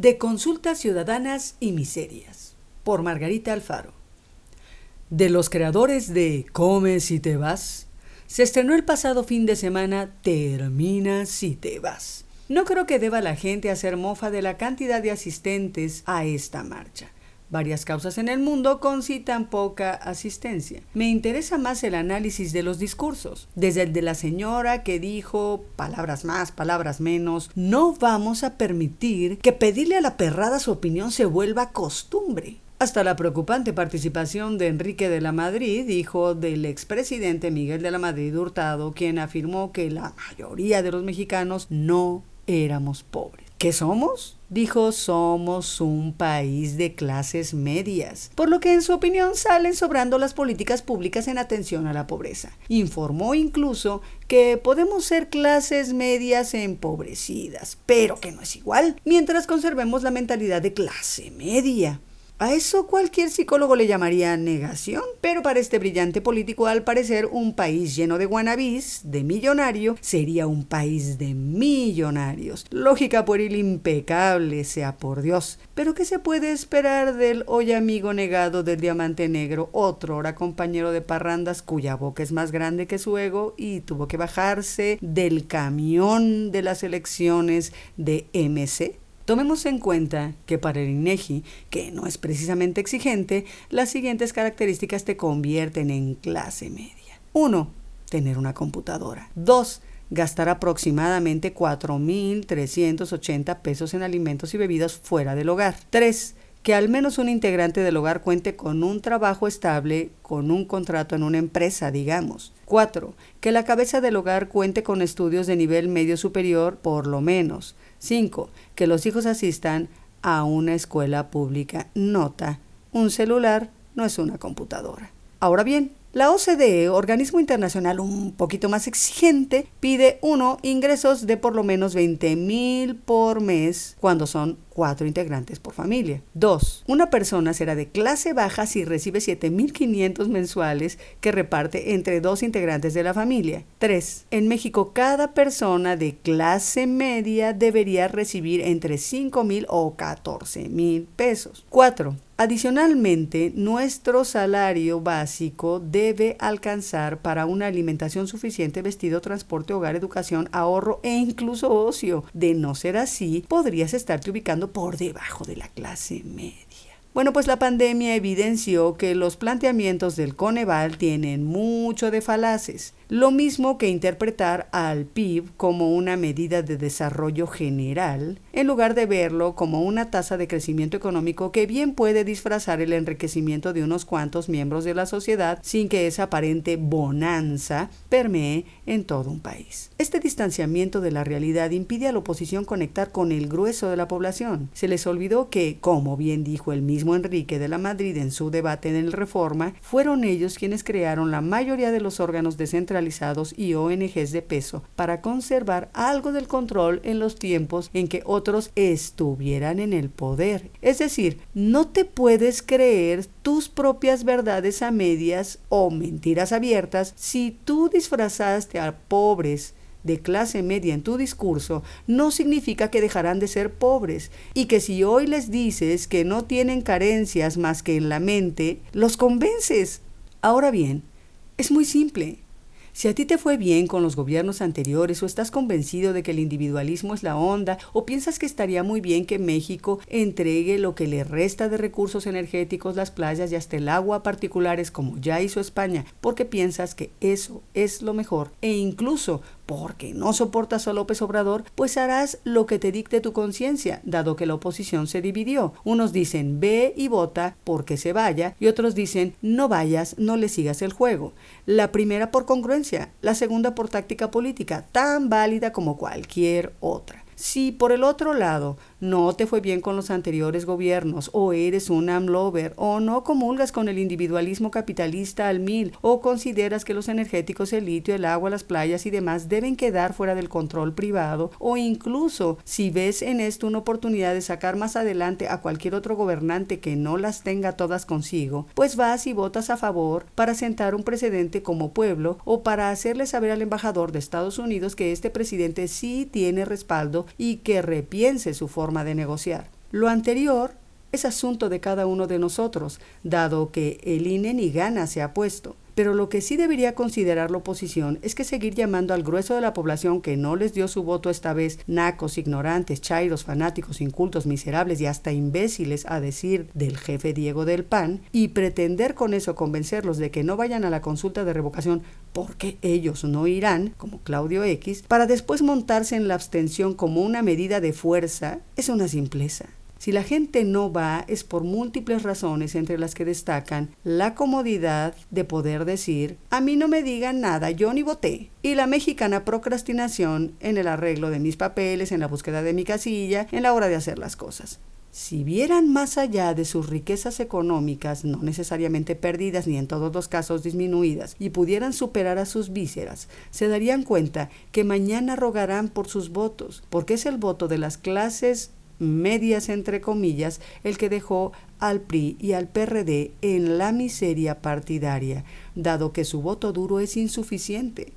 de Consultas Ciudadanas y Miserias, por Margarita Alfaro. De los creadores de Come si te vas, se estrenó el pasado fin de semana Termina si te vas. No creo que deba la gente hacer mofa de la cantidad de asistentes a esta marcha varias causas en el mundo con si tan poca asistencia. Me interesa más el análisis de los discursos, desde el de la señora que dijo palabras más, palabras menos, no vamos a permitir que pedirle a la perrada su opinión se vuelva costumbre hasta la preocupante participación de Enrique de la Madrid, hijo del expresidente Miguel de la Madrid Hurtado, quien afirmó que la mayoría de los mexicanos no éramos pobres. ¿Qué somos? Dijo, somos un país de clases medias, por lo que en su opinión salen sobrando las políticas públicas en atención a la pobreza. Informó incluso que podemos ser clases medias empobrecidas, pero que no es igual, mientras conservemos la mentalidad de clase media. A eso cualquier psicólogo le llamaría negación, pero para este brillante político, al parecer, un país lleno de guanabís, de millonario, sería un país de millonarios. Lógica pueril impecable, sea por Dios. Pero ¿qué se puede esperar del hoy amigo negado del diamante negro, otro hora compañero de parrandas cuya boca es más grande que su ego y tuvo que bajarse del camión de las elecciones de MC? Tomemos en cuenta que para el INEGI, que no es precisamente exigente, las siguientes características te convierten en clase media. 1. Tener una computadora. 2. Gastar aproximadamente 4.380 pesos en alimentos y bebidas fuera del hogar. 3 que al menos un integrante del hogar cuente con un trabajo estable, con un contrato en una empresa, digamos. 4. Que la cabeza del hogar cuente con estudios de nivel medio superior, por lo menos. 5. Que los hijos asistan a una escuela pública. Nota, un celular no es una computadora. Ahora bien, la OCDE, organismo internacional un poquito más exigente, pide uno ingresos de por lo menos 20 mil por mes cuando son cuatro integrantes por familia. 2. Una persona será de clase baja si recibe 7.500 mensuales que reparte entre dos integrantes de la familia. 3. En México, cada persona de clase media debería recibir entre 5.000 o 14.000 pesos. 4. Adicionalmente, nuestro salario básico debe alcanzar para una alimentación suficiente, vestido, transporte, hogar, educación, ahorro e incluso ocio. De no ser así, podrías estarte ubicando por debajo de la clase media. Bueno, pues la pandemia evidenció que los planteamientos del Coneval tienen mucho de falaces. Lo mismo que interpretar al PIB como una medida de desarrollo general, en lugar de verlo como una tasa de crecimiento económico que bien puede disfrazar el enriquecimiento de unos cuantos miembros de la sociedad sin que esa aparente bonanza permee en todo un país. Este distanciamiento de la realidad impide a la oposición conectar con el grueso de la población. Se les olvidó que, como bien dijo el mismo Enrique de la Madrid en su debate en el Reforma, fueron ellos quienes crearon la mayoría de los órganos descentralizados y ONGs de peso para conservar algo del control en los tiempos en que otros estuvieran en el poder. Es decir, no te puedes creer tus propias verdades a medias o mentiras abiertas si tú disfrazaste a pobres de clase media en tu discurso no significa que dejarán de ser pobres y que si hoy les dices que no tienen carencias más que en la mente, los convences. Ahora bien, es muy simple. Si a ti te fue bien con los gobiernos anteriores o estás convencido de que el individualismo es la onda o piensas que estaría muy bien que México entregue lo que le resta de recursos energéticos, las playas y hasta el agua particulares como ya hizo España, porque piensas que eso es lo mejor e incluso porque no soportas a López Obrador, pues harás lo que te dicte tu conciencia, dado que la oposición se dividió. Unos dicen ve y vota porque se vaya y otros dicen no vayas, no le sigas el juego. La primera por congruencia, la segunda por táctica política, tan válida como cualquier otra. Si por el otro lado no te fue bien con los anteriores gobiernos, o eres un amlover, o no comulgas con el individualismo capitalista al mil, o consideras que los energéticos, el litio, el agua, las playas y demás deben quedar fuera del control privado, o incluso si ves en esto una oportunidad de sacar más adelante a cualquier otro gobernante que no las tenga todas consigo, pues vas y votas a favor para sentar un precedente como pueblo o para hacerle saber al embajador de Estados Unidos que este presidente sí tiene respaldo y que repiense su forma de negociar. Lo anterior es asunto de cada uno de nosotros, dado que el INE ni gana se ha puesto. Pero lo que sí debería considerar la oposición es que seguir llamando al grueso de la población que no les dio su voto esta vez nacos, ignorantes, chairos, fanáticos, incultos, miserables y hasta imbéciles a decir del jefe Diego del PAN y pretender con eso convencerlos de que no vayan a la consulta de revocación porque ellos no irán, como Claudio X, para después montarse en la abstención como una medida de fuerza, es una simpleza. Si la gente no va es por múltiples razones entre las que destacan la comodidad de poder decir a mí no me digan nada, yo ni voté, y la mexicana procrastinación en el arreglo de mis papeles, en la búsqueda de mi casilla, en la hora de hacer las cosas. Si vieran más allá de sus riquezas económicas, no necesariamente perdidas ni en todos los casos disminuidas, y pudieran superar a sus vísceras, se darían cuenta que mañana rogarán por sus votos, porque es el voto de las clases medias entre comillas, el que dejó al PRI y al PRD en la miseria partidaria, dado que su voto duro es insuficiente.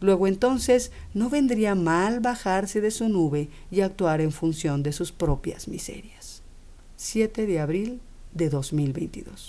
Luego entonces no vendría mal bajarse de su nube y actuar en función de sus propias miserias. 7 de abril de 2022.